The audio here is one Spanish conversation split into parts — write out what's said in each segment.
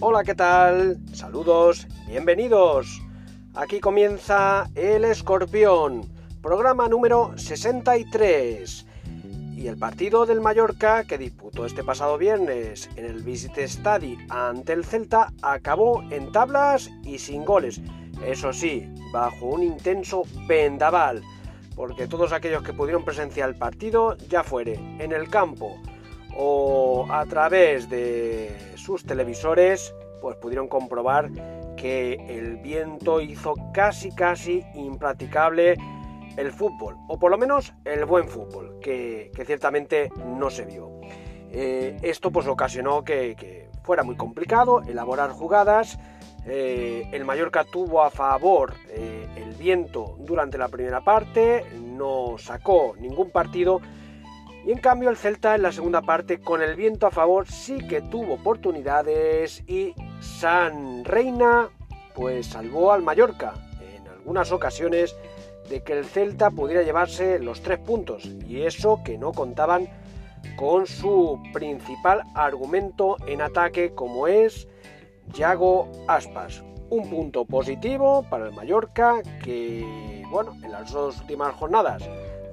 Hola, ¿qué tal? Saludos, bienvenidos. Aquí comienza El Escorpión, programa número 63. Y el partido del Mallorca, que disputó este pasado viernes en el Visit Stadi ante el Celta, acabó en tablas y sin goles. Eso sí, bajo un intenso vendaval, porque todos aquellos que pudieron presenciar el partido, ya fuere en el campo o a través de sus televisores, pues pudieron comprobar que el viento hizo casi casi impracticable el fútbol, o por lo menos el buen fútbol, que, ciertamente no se vio. Eh, esto pues ocasionó que, fuera muy complicado elaborar jugadas. Eh, el Mallorca tuvo a favor eh, el viento durante la primera parte, no sacó ningún partido y en cambio el Celta en la segunda parte con el viento a favor sí que tuvo oportunidades y San Reina pues salvó al Mallorca en algunas ocasiones de que el Celta pudiera llevarse los tres puntos y eso que no contaban con su principal argumento en ataque como es Yago Aspas. Un punto positivo para el Mallorca que, bueno, en las dos últimas jornadas,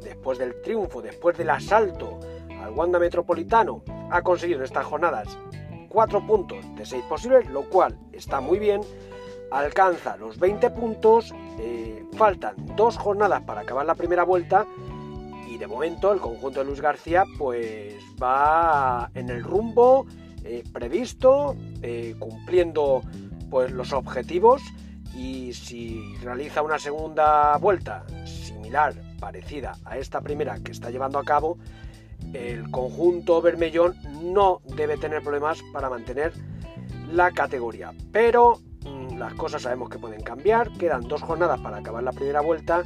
después del triunfo, después del asalto al Wanda Metropolitano, ha conseguido en estas jornadas cuatro puntos de seis posibles, lo cual está muy bien. Alcanza los 20 puntos, eh, faltan dos jornadas para acabar la primera vuelta y de momento el conjunto de Luis García pues va en el rumbo eh, previsto, eh, cumpliendo pues los objetivos y si realiza una segunda vuelta similar, parecida a esta primera que está llevando a cabo, el conjunto Bermellón no debe tener problemas para mantener la categoría. Pero las cosas sabemos que pueden cambiar, quedan dos jornadas para acabar la primera vuelta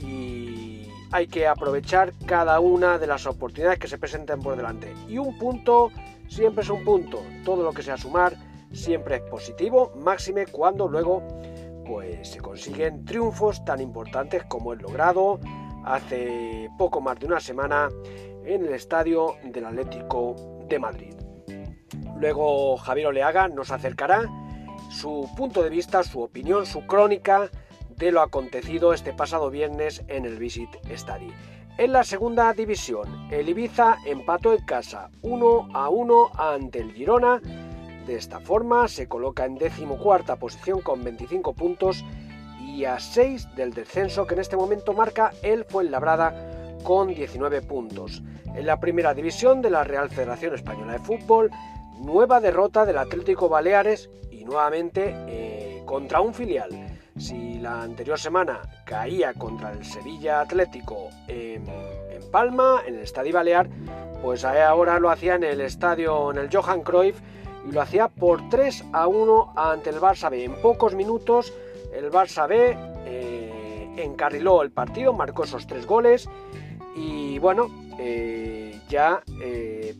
y hay que aprovechar cada una de las oportunidades que se presenten por delante. Y un punto siempre es un punto, todo lo que sea sumar siempre es positivo, máxime cuando luego pues se consiguen triunfos tan importantes como el logrado hace poco más de una semana en el estadio del Atlético de Madrid. Luego Javier Oleaga nos acercará su punto de vista, su opinión, su crónica de lo acontecido este pasado viernes en el Visit Study. En la segunda división, el Ibiza empató en casa 1 a 1 ante el Girona. De esta forma se coloca en decimocuarta posición con 25 puntos y a 6 del descenso que en este momento marca el Fuenlabrada con 19 puntos. En la primera división de la Real Federación Española de Fútbol, nueva derrota del Atlético Baleares nuevamente eh, contra un filial. Si la anterior semana caía contra el Sevilla Atlético en, Palma, en el Estadio Balear, pues ahora lo hacía en el estadio, en el Johan Cruyff, y lo hacía por 3 a 1 ante el Barça. En pocos minutos el Barça B eh, encarriló el partido, marcó esos tres goles y bueno, eh, ya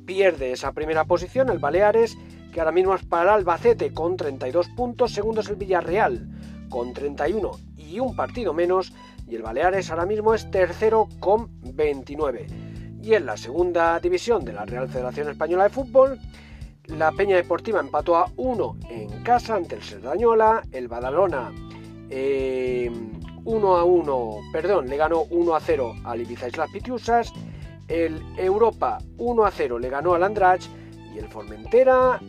pierde esa primera posición el Baleares que ahora mismo es para Albacete con 32 puntos, segundo es el Villarreal con 31 y un partido menos, y el Baleares ahora mismo es tercero con 29. Y en la segunda división de la Real Federación Española de Fútbol, la Peña Deportiva empató a 1 en casa ante el Serdañola, el Badalona 1 eh, a 1, perdón, le ganó 1 a 0 al Ibiza Islas Pitiusas, el Europa 1 a 0 le ganó al Andrach y el Formentera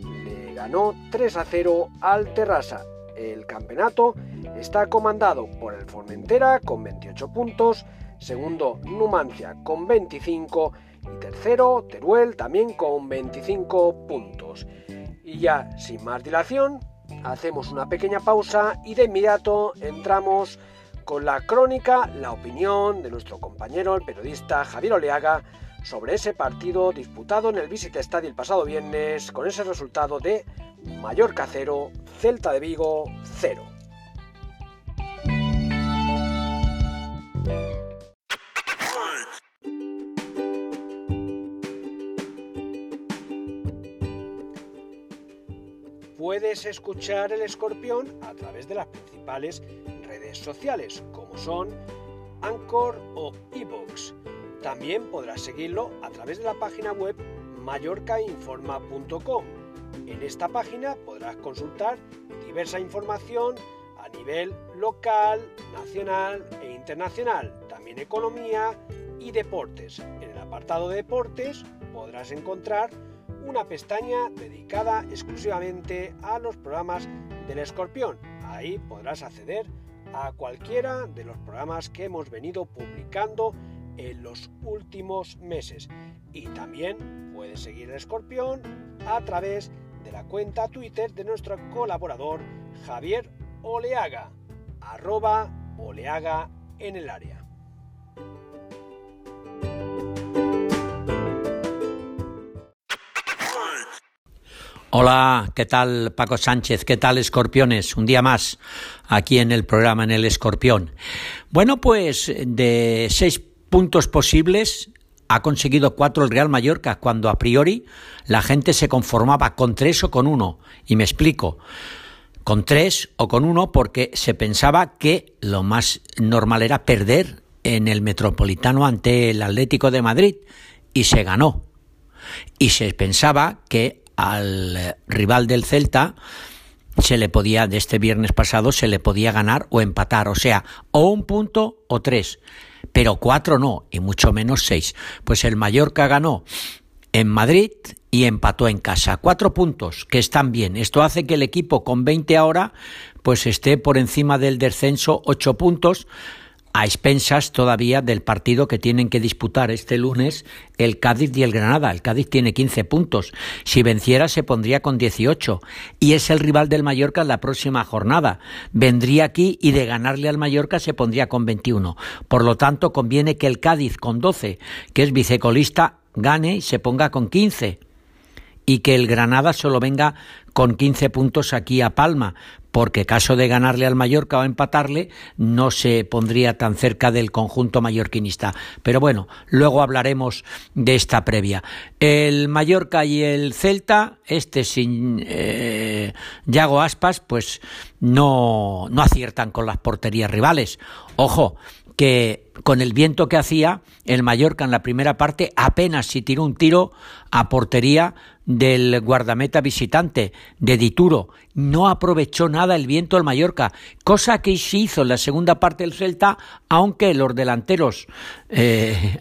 ganó 3 a 0 al Terrassa. El campeonato está comandado por el Formentera con 28 puntos, segundo Numancia con 25 y tercero Teruel también con 25 puntos. Y ya sin más dilación, hacemos una pequeña pausa y de inmediato entramos con la crónica, la opinión de nuestro compañero, el periodista Javier Oleaga, sobre ese partido disputado en el Visit Stadium el pasado viernes con ese resultado de Mallorca 0, Celta de Vigo 0. Puedes escuchar el escorpión a través de las principales redes sociales como son Anchor o Evox también podrás seguirlo a través de la página web mallorcainforma.com. En esta página podrás consultar diversa información a nivel local, nacional e internacional, también economía y deportes. En el apartado de deportes podrás encontrar una pestaña dedicada exclusivamente a los programas del escorpión. Ahí podrás acceder a cualquiera de los programas que hemos venido publicando en los últimos meses. Y también puedes seguir el escorpión a través de la cuenta Twitter de nuestro colaborador Javier Oleaga, arroba Oleaga en el área. Hola, ¿qué tal Paco Sánchez? ¿Qué tal Escorpiones? Un día más aquí en el programa en el Escorpión. Bueno, pues de seis puntos posibles ha conseguido cuatro el Real Mallorca cuando a priori la gente se conformaba con tres o con uno. Y me explico. Con tres o con uno porque se pensaba que lo más normal era perder en el Metropolitano ante el Atlético de Madrid y se ganó. Y se pensaba que al rival del Celta se le podía, de este viernes pasado, se le podía ganar o empatar, o sea, o un punto o tres, pero cuatro no, y mucho menos seis. Pues el Mallorca ganó en Madrid y empató en casa. Cuatro puntos que están bien. Esto hace que el equipo con 20 ahora pues esté por encima del descenso ocho puntos a expensas todavía del partido que tienen que disputar este lunes el Cádiz y el Granada. El Cádiz tiene 15 puntos. Si venciera se pondría con 18 y es el rival del Mallorca en la próxima jornada. Vendría aquí y de ganarle al Mallorca se pondría con 21. Por lo tanto, conviene que el Cádiz con 12, que es vicecolista, gane y se ponga con 15 y que el Granada solo venga con 15 puntos aquí a Palma, porque caso de ganarle al Mallorca o empatarle, no se pondría tan cerca del conjunto mallorquinista. Pero bueno, luego hablaremos de esta previa. El Mallorca y el Celta, este sin eh, Yago Aspas, pues no, no aciertan con las porterías rivales. Ojo, que con el viento que hacía, el Mallorca en la primera parte apenas si tiró un tiro a portería del guardameta visitante, de Dituro. No aprovechó nada el viento del Mallorca, cosa que se hizo en la segunda parte del Celta, aunque los delanteros eh,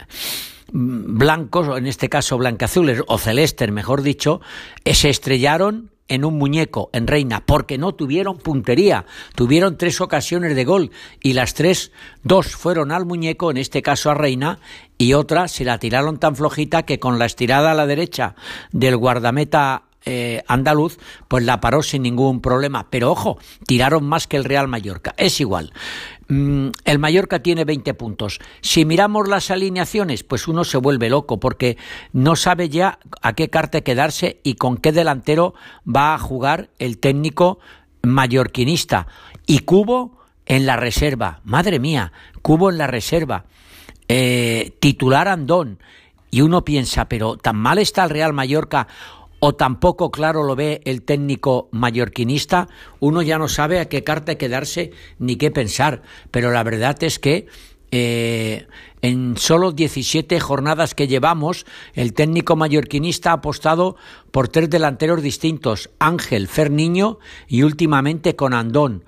blancos, en este caso blancazules, o celestes, mejor dicho, se estrellaron en un muñeco, en Reina, porque no tuvieron puntería. Tuvieron tres ocasiones de gol y las tres, dos fueron al muñeco, en este caso a Reina, y otra se la tiraron tan flojita que con la estirada a la derecha del guardameta eh, andaluz, pues la paró sin ningún problema. Pero ojo, tiraron más que el Real Mallorca. Es igual. Mm, el Mallorca tiene 20 puntos. Si miramos las alineaciones, pues uno se vuelve loco porque no sabe ya a qué carta quedarse y con qué delantero va a jugar el técnico mallorquinista. Y Cubo en la reserva. Madre mía, Cubo en la reserva. Eh, titular Andón. Y uno piensa, pero tan mal está el Real Mallorca o tampoco claro lo ve el técnico mallorquinista, uno ya no sabe a qué carta quedarse ni qué pensar. Pero la verdad es que eh, en solo 17 jornadas que llevamos, el técnico mallorquinista ha apostado por tres delanteros distintos, Ángel, Ferniño y últimamente con Andón.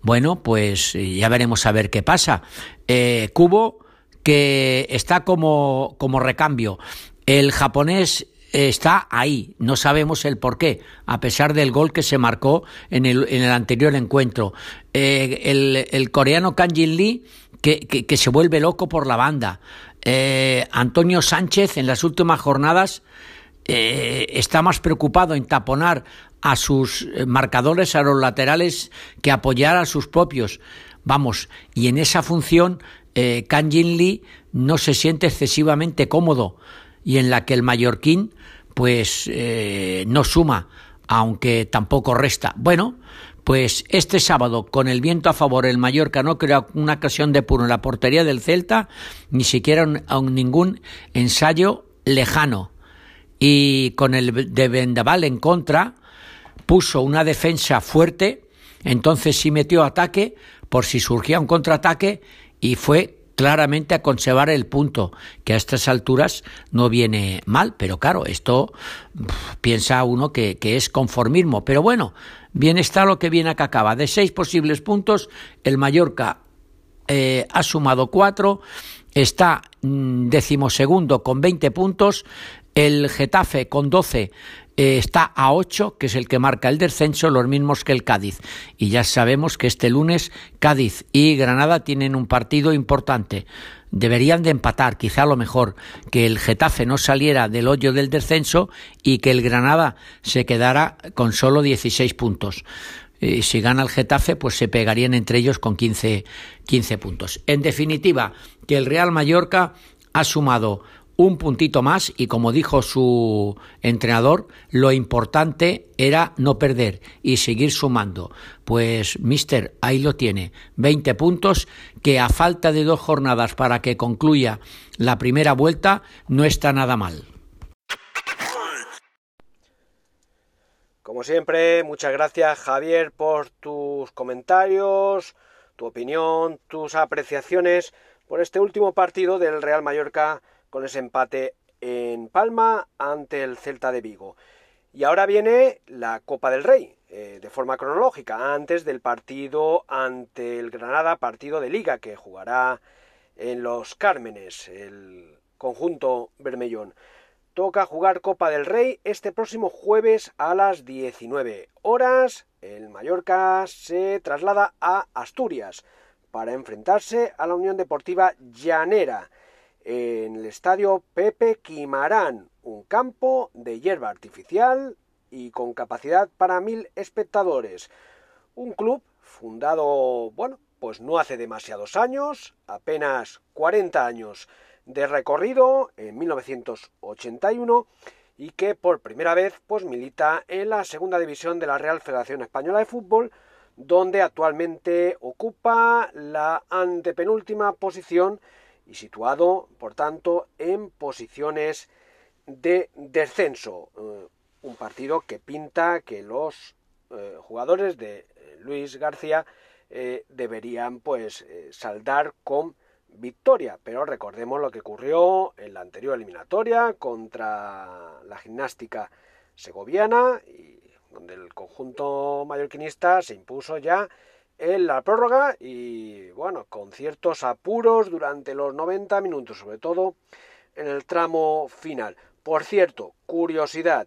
Bueno, pues ya veremos a ver qué pasa. Eh, Cubo, que está como, como recambio. El japonés está ahí, no sabemos el por qué, a pesar del gol que se marcó en el, en el anterior encuentro. Eh, el, el, coreano Kanjin Lee, que, que, se vuelve loco por la banda. Eh, Antonio Sánchez, en las últimas jornadas, eh, está más preocupado en taponar a sus marcadores, a los laterales, que apoyar a sus propios. Vamos, y en esa función, eh, Kanjin Lee no se siente excesivamente cómodo y en la que el mallorquín pues eh, no suma, aunque tampoco resta. Bueno, pues este sábado, con el viento a favor, el Mallorca no creó una ocasión de puro en la portería del Celta, ni siquiera un, ningún ensayo lejano. Y con el de Vendaval en contra, puso una defensa fuerte, entonces sí metió ataque por si surgía un contraataque y fue claramente a conservar el punto, que a estas alturas no viene mal, pero claro, esto piensa uno que, es conformismo. Pero bueno, bien está lo que viene acá acaba. De seis posibles puntos, el Mallorca eh, ha sumado cuatro, está mm, decimosegundo con 20 puntos, el Getafe con 12 eh, está a 8, que es el que marca el descenso, los mismos que el Cádiz. Y ya sabemos que este lunes Cádiz y Granada tienen un partido importante. Deberían de empatar, quizá lo mejor, que el Getafe no saliera del hoyo del descenso y que el Granada se quedara con solo 16 puntos. Y si gana el Getafe, pues se pegarían entre ellos con 15, 15 puntos. En definitiva, que el Real Mallorca ha sumado un puntito más y como dijo su entrenador, lo importante era no perder y seguir sumando. Pues, mister, ahí lo tiene, 20 puntos que a falta de dos jornadas para que concluya la primera vuelta no está nada mal. Como siempre, muchas gracias Javier por tus comentarios, tu opinión, tus apreciaciones por este último partido del Real Mallorca con ese empate en Palma ante el Celta de Vigo. Y ahora viene la Copa del Rey, eh, de forma cronológica, antes del partido ante el Granada, partido de liga que jugará en los Cármenes, el conjunto Bermellón. Toca jugar Copa del Rey este próximo jueves a las 19 horas. El Mallorca se traslada a Asturias para enfrentarse a la Unión Deportiva Llanera en el estadio Pepe Quimarán, un campo de hierba artificial y con capacidad para mil espectadores. Un club fundado, bueno, pues no hace demasiados años, apenas 40 años de recorrido en 1981 y que por primera vez pues milita en la segunda división de la Real Federación Española de Fútbol, donde actualmente ocupa la antepenúltima posición y situado, por tanto, en posiciones de descenso. Eh, un partido que pinta que los eh, jugadores de eh, Luis García deberían pues saldar con victoria, pero recordemos lo que ocurrió en la anterior eliminatoria contra la gimnástica segoviana y donde el conjunto mallorquinista se impuso ya en la prórroga y bueno, con ciertos apuros durante los 90 minutos, sobre todo en el tramo final. Por cierto, curiosidad,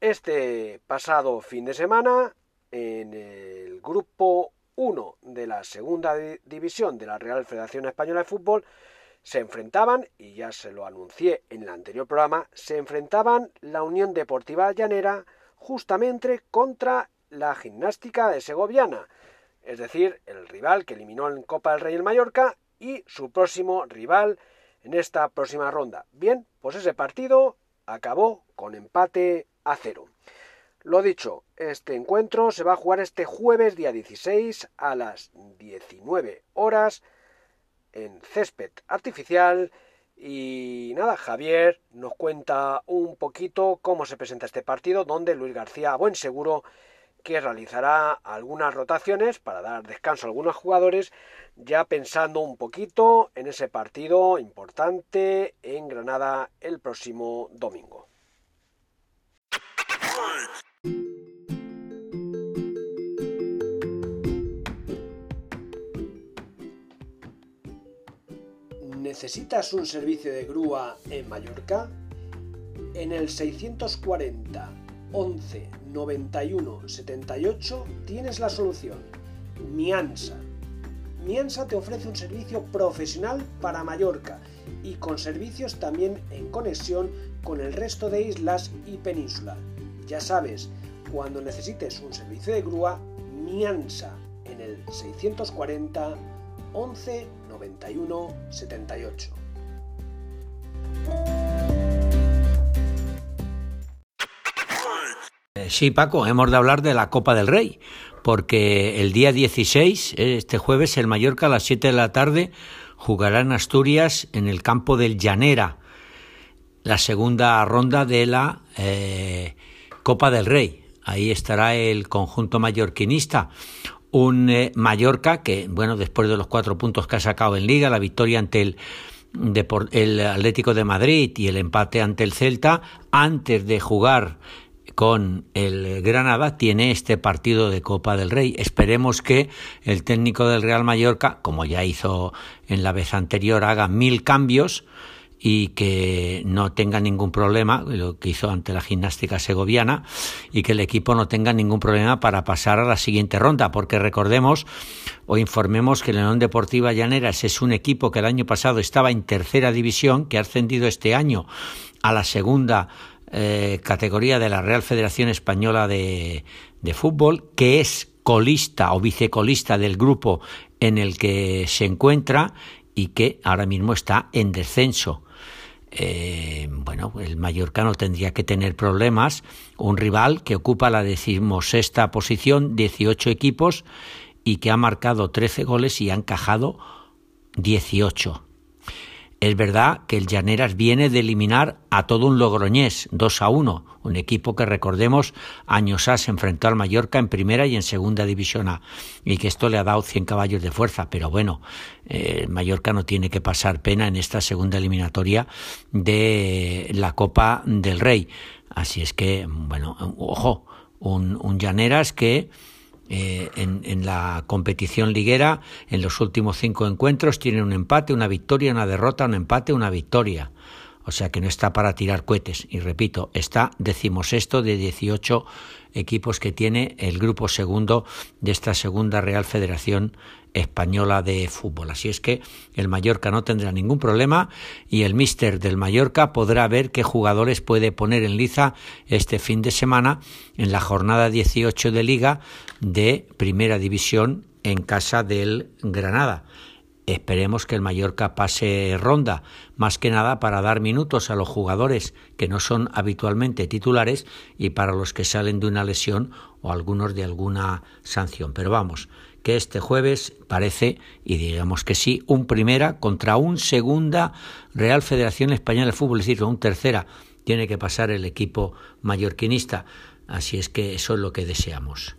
este pasado fin de semana en el grupo 1 de la segunda división de la Real Federación Española de Fútbol se enfrentaban, y ya se lo anuncié en el anterior programa, se enfrentaban la Unión Deportiva Llanera justamente contra la gimnástica de Segoviana es decir, el rival que eliminó en Copa del Rey el Mallorca y su próximo rival en esta próxima ronda. Bien, pues ese partido acabó con empate a cero. Lo dicho, este encuentro se va a jugar este jueves día 16 a las 19 horas en césped artificial y nada, Javier nos cuenta un poquito cómo se presenta este partido donde Luis García a buen seguro que realizará algunas rotaciones para dar descanso a algunos jugadores, ya pensando un poquito en ese partido importante en Granada el próximo domingo. ¿Necesitas un servicio de grúa en Mallorca? En el 640 11 91 78 tienes la solución. Miansa. Miansa te ofrece un servicio profesional para Mallorca y con servicios también en conexión con el resto de islas y península. Ya sabes, cuando necesites un servicio de grúa, Miansa en el 640 11 91 78. Sí, Paco, hemos de hablar de la Copa del Rey, porque el día 16, este jueves, el Mallorca a las 7 de la tarde jugará en Asturias en el campo del Llanera, la segunda ronda de la eh, Copa del Rey. Ahí estará el conjunto mallorquinista. un eh, Mallorca que, bueno, después de los cuatro puntos que ha sacado en Liga, la victoria ante el, el Atlético de Madrid y el empate ante el Celta, antes de jugar con el Granada tiene este partido de Copa del Rey. Esperemos que el técnico del Real Mallorca, como ya hizo en la vez anterior, haga mil cambios y que no tenga ningún problema, lo que hizo ante la gimnástica segoviana, y que el equipo no tenga ningún problema para pasar a la siguiente ronda, porque recordemos o informemos que Unión Deportiva Llaneras es un equipo que el año pasado estaba en tercera división, que ha ascendido este año a la segunda eh, categoría de la Real Federación Española de, de Fútbol, que es colista o vicecolista del grupo en el que se encuentra y que ahora mismo está en descenso. Eh, bueno, el mallorcano tendría que tener problemas. Un rival que ocupa la decimosexta posición, 18 equipos, y que ha marcado 13 goles y ha encajado 18. Es verdad que el Llaneras viene de eliminar a todo un Logroñés, 2 a 1, un equipo que recordemos años A se enfrentó al Mallorca en primera y en segunda división A, y que esto le ha dado 100 caballos de fuerza, pero bueno, eh, el Mallorca no tiene que pasar pena en esta segunda eliminatoria de la Copa del Rey. Así es que, bueno, ojo, un, un Llaneras que eh, en, la competición liguera, en los últimos cinco encuentros, tiene un empate, una victoria, una derrota, un empate, una victoria. O sea que no está para tirar cohetes. Y repito, está decimosexto de 18 equipos que tiene el grupo segundo de esta segunda Real Federación Española de Fútbol. Así es que el Mallorca no tendrá ningún problema y el míster del Mallorca podrá ver qué jugadores puede poner en liza este fin de semana en la jornada 18 de Liga de Primera División en casa del Granada. Esperemos que el Mallorca pase ronda, más que nada para dar minutos a los jugadores que no son habitualmente titulares y para los que salen de una lesión o algunos de alguna sanción. Pero vamos, que este jueves parece, y digamos que sí, un primera contra un segunda Real Federación Española de Fútbol, es decir, un tercera tiene que pasar el equipo mallorquinista. Así es que eso es lo que deseamos.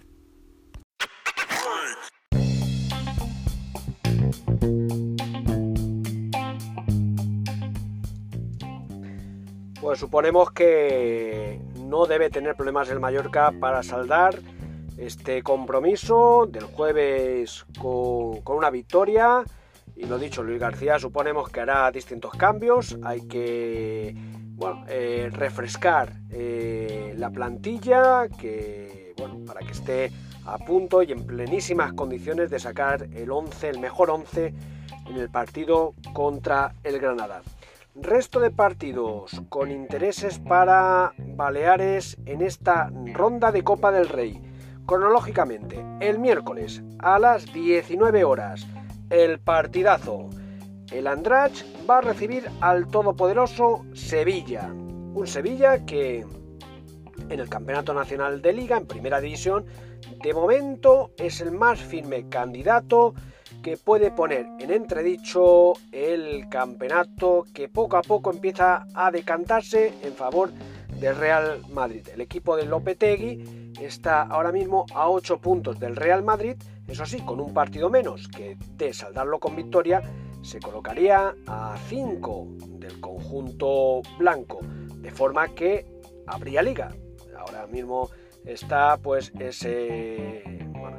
Pues suponemos que no debe tener problemas el Mallorca para saldar este compromiso del jueves con, una victoria. Y lo dicho, Luis García suponemos que hará distintos cambios. Hay que eh, refrescar eh, la plantilla que, bueno, para que esté a punto y en plenísimas condiciones de sacar el 11, el mejor 11 en el partido contra el Granada. Resto de partidos con intereses para Baleares en esta ronda de Copa del Rey. Cronológicamente, el miércoles a las 19 horas, el partidazo. El Andrach va a recibir al todopoderoso Sevilla. Un Sevilla que en el Campeonato Nacional de Liga, en Primera División, de momento es el más firme candidato que puede poner en entredicho el campeonato que poco a poco empieza a decantarse en favor del Real Madrid. El equipo de Lopetegui está ahora mismo a 8 puntos del Real Madrid, eso sí, con un partido menos que de saldarlo con victoria, se colocaría a 5 del conjunto blanco, de forma que habría liga. Ahora mismo está pues ese,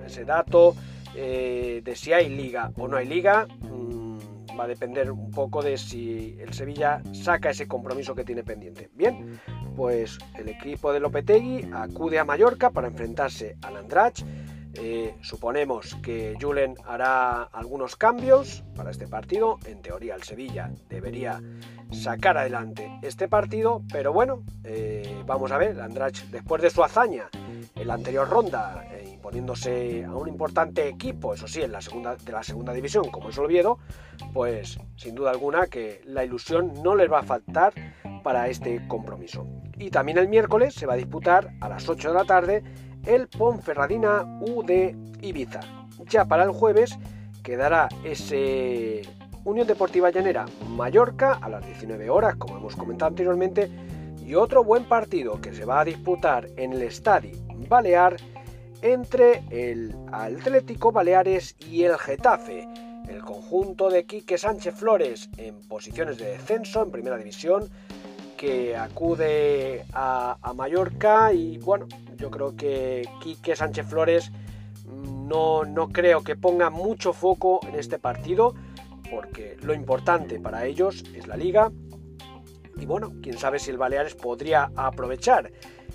ese dato eh, de si hay liga o no hay liga. Mm, va a depender un poco de si el Sevilla saca ese compromiso que tiene pendiente. Bien, pues el equipo de Lopetegui acude a Mallorca para enfrentarse al Andrach. Eh, suponemos que Julen hará algunos cambios para este partido. En teoría, el Sevilla debería sacar adelante este partido, pero bueno, eh, vamos a ver. Andrach, después de su hazaña en la anterior ronda, imponiéndose a un importante equipo, eso sí, en la segunda, de la segunda división, como es Oviedo, pues sin duda alguna que la ilusión no les va a faltar para este compromiso. Y también el miércoles se va a disputar a las 8 de la tarde el Ponferradina U de Ibiza. Ya para el jueves quedará ese Unión Deportiva Llanera Mallorca a las 19 horas, como hemos comentado anteriormente, y otro buen partido que se va a disputar en el Estadio Balear entre el Atlético Baleares y el Getafe. El conjunto de Quique Sánchez Flores en posiciones de descenso en primera división que acude a, Mallorca y bueno, yo creo que Quique Sánchez Flores no, no creo que ponga mucho foco en este partido porque lo importante para ellos es la liga y bueno, quién sabe si el Baleares podría aprovechar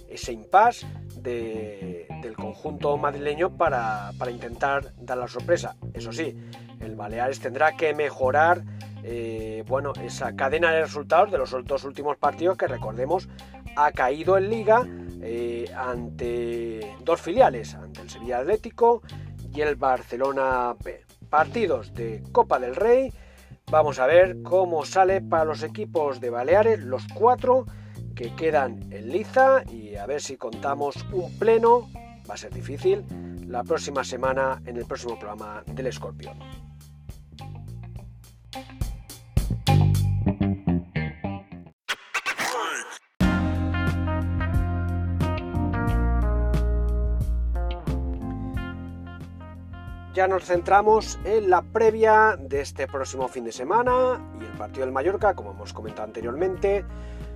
ese impasse del conjunto madrileño para, intentar dar la sorpresa. Eso sí, el Baleares tendrá que mejorar eh, bueno, esa cadena de resultados de los dos últimos partidos que recordemos ha caído en liga eh, ante dos filiales, ante el Sevilla Atlético y el Barcelona B. Partidos de Copa del Rey. Vamos a ver cómo sale para los equipos de Baleares, los cuatro que quedan en liza y a ver si contamos un pleno, va a ser difícil, la próxima semana en el próximo programa del Escorpión. Ya nos centramos en la previa de este próximo fin de semana y el partido del Mallorca, como hemos comentado anteriormente,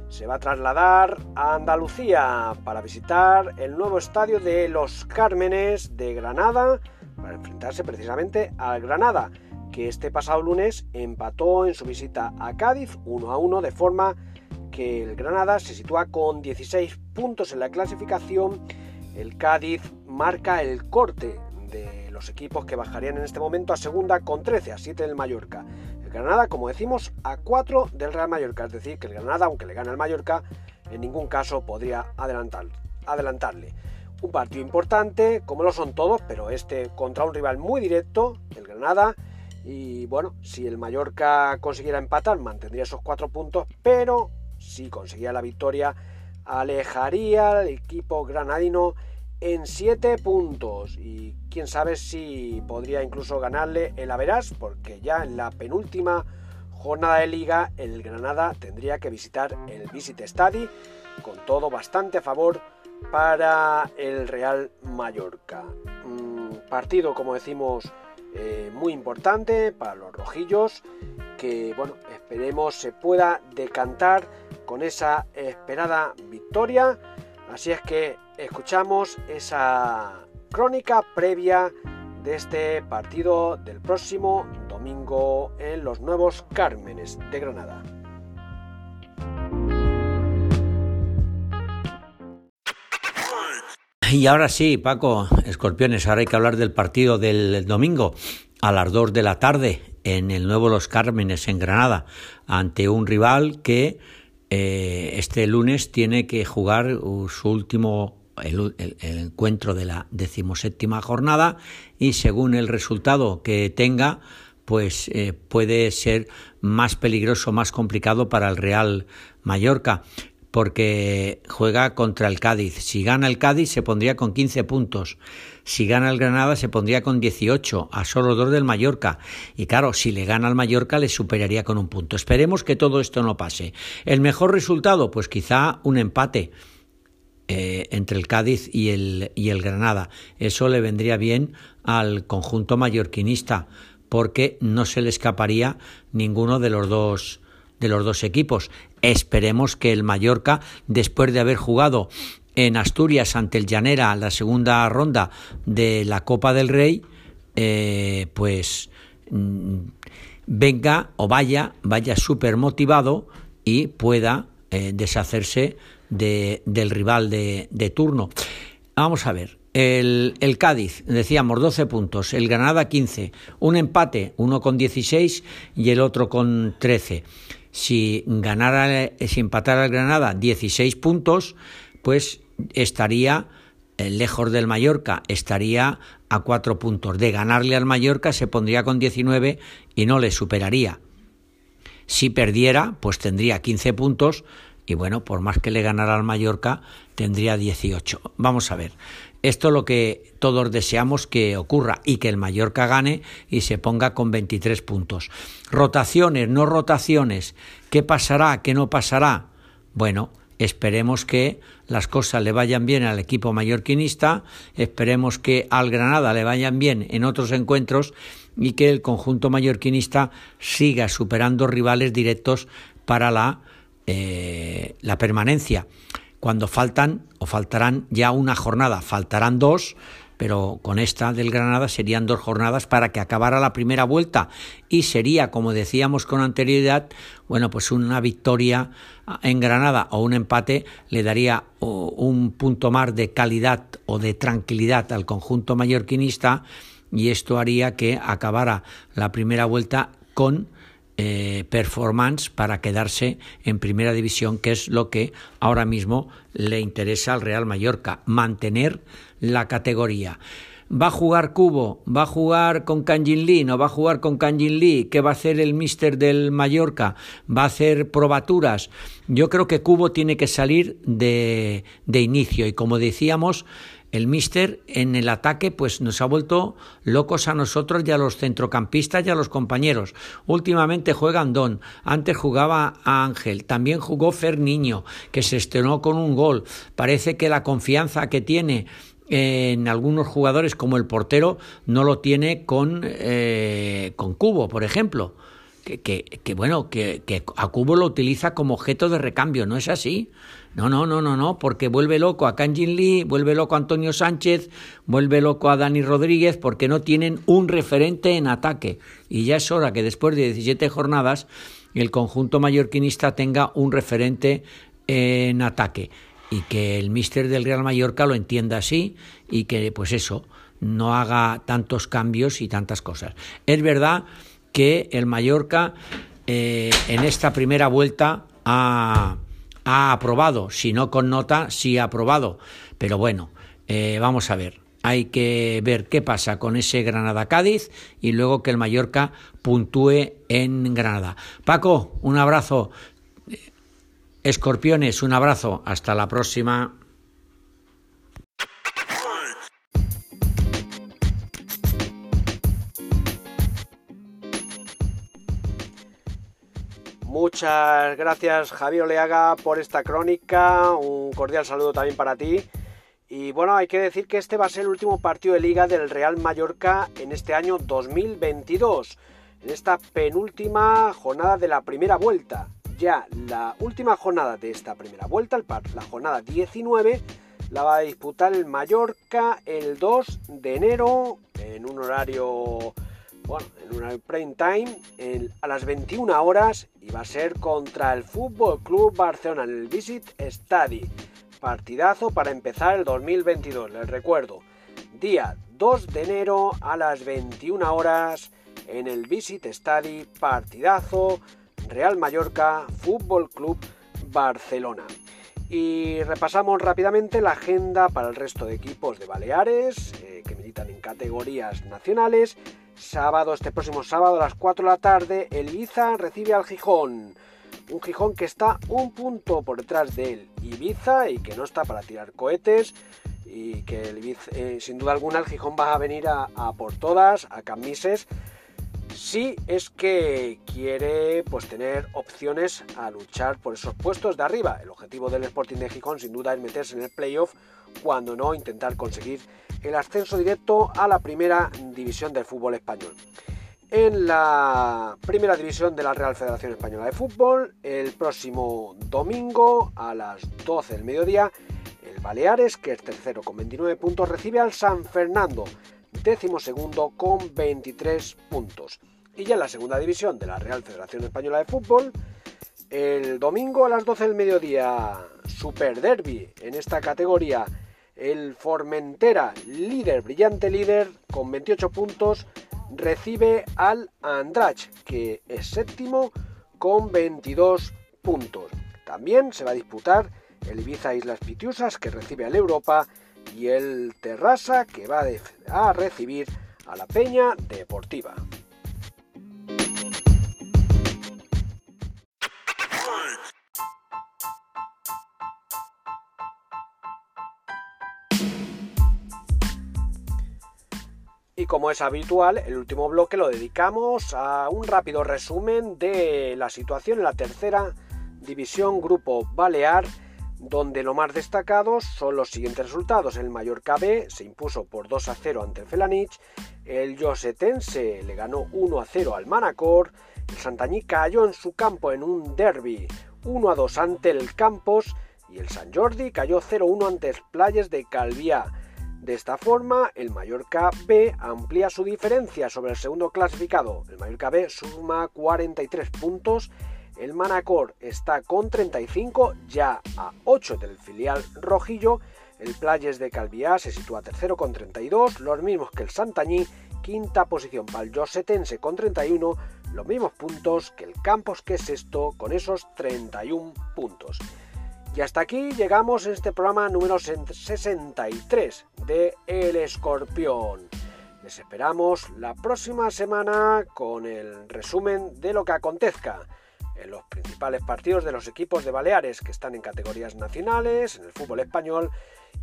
se va a trasladar a Andalucía para visitar el nuevo estadio de Los Cármenes de Granada para enfrentarse precisamente al Granada, que este pasado lunes empató en su visita a Cádiz 1 a 1 de forma que el Granada se sitúa con 16 puntos en la clasificación. El Cádiz marca el corte de los equipos que bajarían en este momento a segunda con 13 a 7 del Mallorca. Granada, como decimos, a 4 del Real Mallorca. Es decir, que el Granada, aunque le gane al Mallorca, en ningún caso podría adelantar, adelantarle. Un partido importante, como lo son todos, pero este contra un rival muy directo, el Granada. Y bueno, si el Mallorca consiguiera empatar, mantendría esos cuatro puntos, pero si conseguía la victoria, alejaría al equipo granadino en 7 puntos y quién sabe si podría incluso ganarle el Averas porque ya en la penúltima jornada de liga el Granada tendría que visitar el Visit Stadi con todo bastante a favor para el Real Mallorca. partido como decimos eh, muy importante para los rojillos que bueno esperemos se pueda decantar con esa esperada victoria así es que escuchamos esa crónica previa de este partido del próximo domingo en los Nuevos Cármenes de Granada. Y ahora sí, Paco, escorpiones, ahora hay que hablar del partido del domingo a las 2 de la tarde en el Nuevo Los Cármenes en Granada, ante un rival que eh, este lunes tiene que jugar su último el, encuentro de la decimoséptima jornada y según el resultado que tenga, pues eh, puede ser más peligroso, más complicado para el Real Mallorca, porque juega contra el Cádiz. Si gana el Cádiz se pondría con 15 puntos. Si gana el Granada se pondría con 18, a solo dos del Mallorca. Y claro, si le gana al Mallorca le superaría con un punto. Esperemos que todo esto no pase. El mejor resultado, pues quizá un empate eh, entre el Cádiz y el, y el Granada. Eso le vendría bien al conjunto mallorquinista porque no se le escaparía ninguno de los dos de los dos equipos. Esperemos que el Mallorca, después de haber jugado en Asturias ante el Llanera la segunda ronda de la Copa del Rey, eh, pues mm, venga o vaya, vaya súper motivado y pueda eh, deshacerse del rival de, turno. Vamos a ver. El, Cádiz, decíamos, 12 puntos. El Granada, 15. Un empate, uno con 16 y el otro con 13. Si ganara, si empatara el Granada 16 puntos, pues estaría eh, lejos del Mallorca, estaría a 4 puntos. De ganarle al Mallorca se pondría con 19 y no le superaría. Si perdiera, pues tendría 15 puntos y bueno, por más que le ganara al Mallorca, tendría 18. Vamos a ver. Esto es lo que todos deseamos que ocurra y que el Mallorca gane y se ponga con 23 puntos. Rotaciones, no rotaciones. ¿Qué pasará? ¿Qué no pasará? Bueno, Esperemos que las cosas le vayan bien al equipo mallorquinista, esperemos que al Granada le vayan bien en otros encuentros y que el conjunto mallorquinista siga superando rivales directos para la, eh, la permanencia. Cuando faltan o faltarán ya una jornada, faltarán dos, pero con esta del Granada serían dos jornadas para que acabara la primera vuelta y sería, como decíamos con anterioridad, bueno, pues una victoria en Granada o un empate le daría un punto más de calidad o de tranquilidad al conjunto mallorquinista y esto haría que acabara la primera vuelta con eh, performance para quedarse en primera división, que es lo que ahora mismo le interesa al Real Mallorca, mantener la categoría. ¿Va a jugar Cubo? ¿Va a jugar con Kanjin Lee? ¿No va a jugar con Kanjin Lee? ¿Qué va a hacer el mister del Mallorca? ¿Va a hacer probaturas? Yo creo que Cubo tiene que salir de, de inicio y como decíamos, el míster en el ataque pues nos ha vuelto locos a nosotros y a los centrocampistas y a los compañeros. Últimamente juega Andón, antes jugaba a Ángel, también jugó Fer Niño, que se estrenó con un gol. Parece que la confianza que tiene en algunos jugadores como el portero no lo tiene con, eh, con Cubo, por ejemplo. Que, que, que bueno, que, a Cubo lo utiliza como objeto de recambio, ¿no es así? No, no, no, no, no, porque vuelve loco a Kanjin Lee, vuelve loco a Antonio Sánchez, vuelve loco a Dani Rodríguez, porque no tienen un referente en ataque. Y ya es hora que después de 17 jornadas el conjunto mallorquinista tenga un referente en ataque y que el míster del Real Mallorca lo entienda así y que pues eso no haga tantos cambios y tantas cosas. Es verdad que el Mallorca eh, en esta primera vuelta ha ha aprobado, si no con nota, sí ha aprobado. Pero bueno, eh, vamos a ver. Hay que ver qué pasa con ese Granada-Cádiz y luego que el Mallorca puntúe en Granada. Paco, un abrazo. Escorpiones, un abrazo. Hasta la próxima. Muchas gracias Javier Oleaga por esta crónica, un cordial saludo también para ti. Y bueno, hay que decir que este va a ser el último partido de liga del Real Mallorca en este año 2022, en esta penúltima jornada de la primera vuelta. Ya la última jornada de esta primera vuelta, la jornada 19, la va a disputar el Mallorca el 2 de enero en un horario bueno, en una prime time a las 21 horas y va a ser contra el Fútbol Club Barcelona en el Visit Stadi. Partidazo para empezar el 2022, les recuerdo. Día 2 de enero a las 21 horas en el Visit Stadi. Partidazo Real Mallorca Fútbol Club Barcelona. Y repasamos rápidamente la agenda para el resto de equipos de Baleares eh, que militan en categorías nacionales Sábado, este próximo sábado a las 4 de la tarde, el Ibiza recibe al Gijón. Un Gijón que está un punto por detrás del Ibiza y que no está para tirar cohetes. Y que el Ibiza, eh, sin duda alguna el Gijón va a venir a, por todas, a camises. Si es que quiere pues tener opciones a luchar por esos puestos de arriba. El objetivo del Sporting de Gijón sin duda es meterse en el playoff, cuando no intentar conseguir el ascenso directo a la primera división del fútbol español. En la primera división de la Real Federación Española de Fútbol, el próximo domingo a las 12 del mediodía, el Baleares, que es tercero con 29 puntos, recibe al San Fernando, décimo segundo con 23 puntos. Y ya en la segunda división de la Real Federación Española de Fútbol, el domingo a las 12 del mediodía, Super Derby en esta categoría el Formentera, líder, brillante líder, con 28 puntos, recibe al Andrach, que es séptimo con 22 puntos. También se va a disputar el Ibiza Islas Pitiusas, que recibe al Europa, y el Terrassa, que va a recibir a la Peña Deportiva. Como es habitual, el último bloque lo dedicamos a un rápido resumen de la situación en la tercera división Grupo Balear donde lo más destacado son los siguientes resultados. El Mallorca B se impuso por 2 a 0 ante el Felanich, el Josetense le ganó 1 a 0 al Manacor, el Santañí cayó en su campo en un derby 1 a 2 ante el Campos y el San Jordi cayó 0-1 ante Playas de Calviá. De esta forma, el Mallorca B amplía su diferencia sobre el segundo clasificado. El Mallorca B suma 43 puntos. El Manacor está con 35, ya a 8 del filial rojillo. El Playas de Calviá se sitúa tercero con 32, los mismos que el Santañí. Quinta posición para el Josetense con 31, los mismos puntos que el Campos que es sexto con esos 31 puntos. Y hasta aquí llegamos en este programa número 63 de El Escorpión. Les esperamos la próxima semana con el resumen de lo que acontezca en los principales partidos de los equipos de Baleares que están en categorías nacionales, en el fútbol español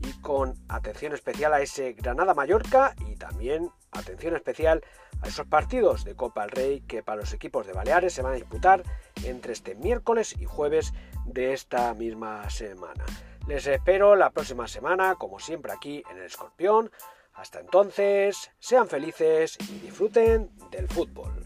y con atención especial a ese Granada-Mallorca y también atención especial a esos partidos de Copa del Rey que para los equipos de Baleares se van a disputar entre este miércoles y jueves de esta misma semana. Les espero la próxima semana, como siempre aquí en el Escorpión. Hasta entonces, sean felices y disfruten del fútbol.